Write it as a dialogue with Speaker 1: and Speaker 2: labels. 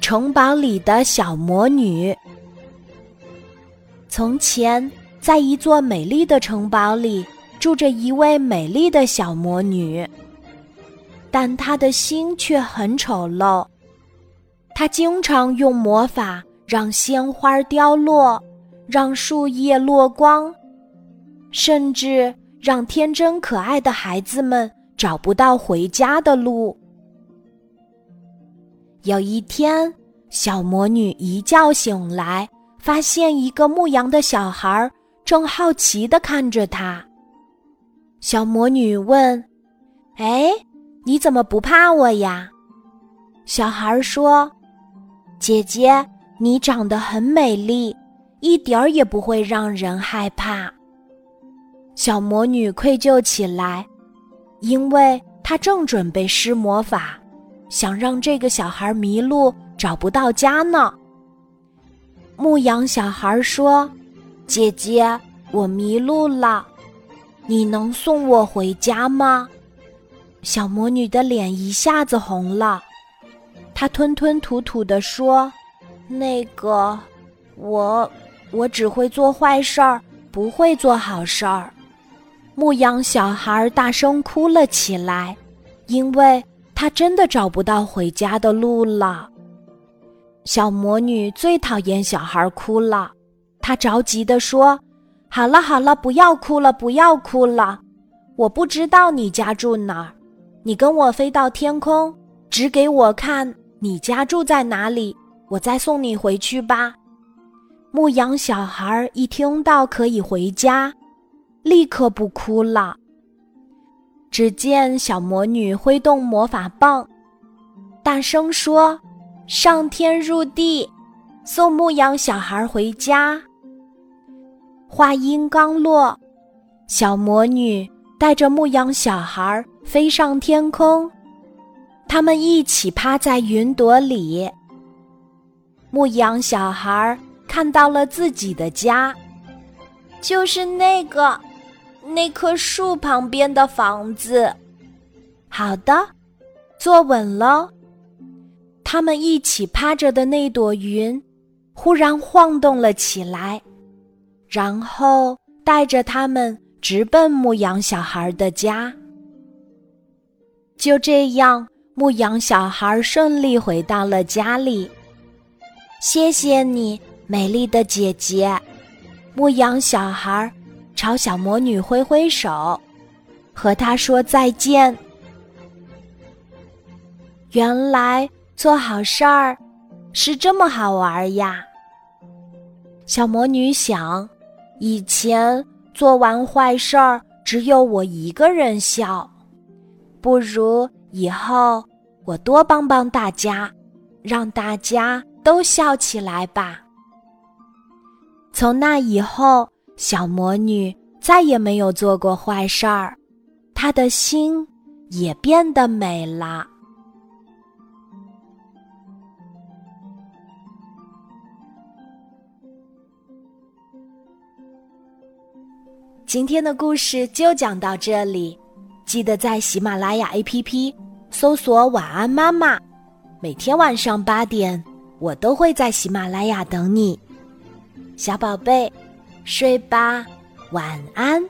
Speaker 1: 城堡里的小魔女。从前，在一座美丽的城堡里，住着一位美丽的小魔女，但她的心却很丑陋。她经常用魔法让鲜花凋落，让树叶落光，甚至让天真可爱的孩子们找不到回家的路。有一天，小魔女一觉醒来，发现一个牧羊的小孩正好奇地看着她。小魔女问：“哎，你怎么不怕我呀？”小孩说：“姐姐，你长得很美丽，一点儿也不会让人害怕。”小魔女愧疚起来，因为她正准备施魔法。想让这个小孩迷路，找不到家呢。牧羊小孩说：“姐姐，我迷路了，你能送我回家吗？”小魔女的脸一下子红了，她吞吞吐吐地说：“那个，我，我只会做坏事儿，不会做好事儿。”牧羊小孩大声哭了起来，因为。他真的找不到回家的路了。小魔女最讨厌小孩哭了，她着急地说：“好了好了，不要哭了，不要哭了。我不知道你家住哪儿，你跟我飞到天空，指给我看你家住在哪里，我再送你回去吧。”牧羊小孩一听到可以回家，立刻不哭了。只见小魔女挥动魔法棒，大声说：“上天入地，送牧羊小孩回家。”话音刚落，小魔女带着牧羊小孩飞上天空，他们一起趴在云朵里。牧羊小孩看到了自己的家，就是那个。那棵树旁边的房子，好的，坐稳了。他们一起趴着的那朵云，忽然晃动了起来，然后带着他们直奔牧羊小孩的家。就这样，牧羊小孩顺利回到了家里。谢谢你，美丽的姐姐，牧羊小孩。朝小魔女挥挥手，和她说再见。原来做好事儿是这么好玩呀！小魔女想，以前做完坏事儿只有我一个人笑，不如以后我多帮帮大家，让大家都笑起来吧。从那以后。小魔女再也没有做过坏事儿，她的心也变得美了。今天的故事就讲到这里，记得在喜马拉雅 APP 搜索“晚安妈妈”，每天晚上八点，我都会在喜马拉雅等你，小宝贝。睡吧，晚安。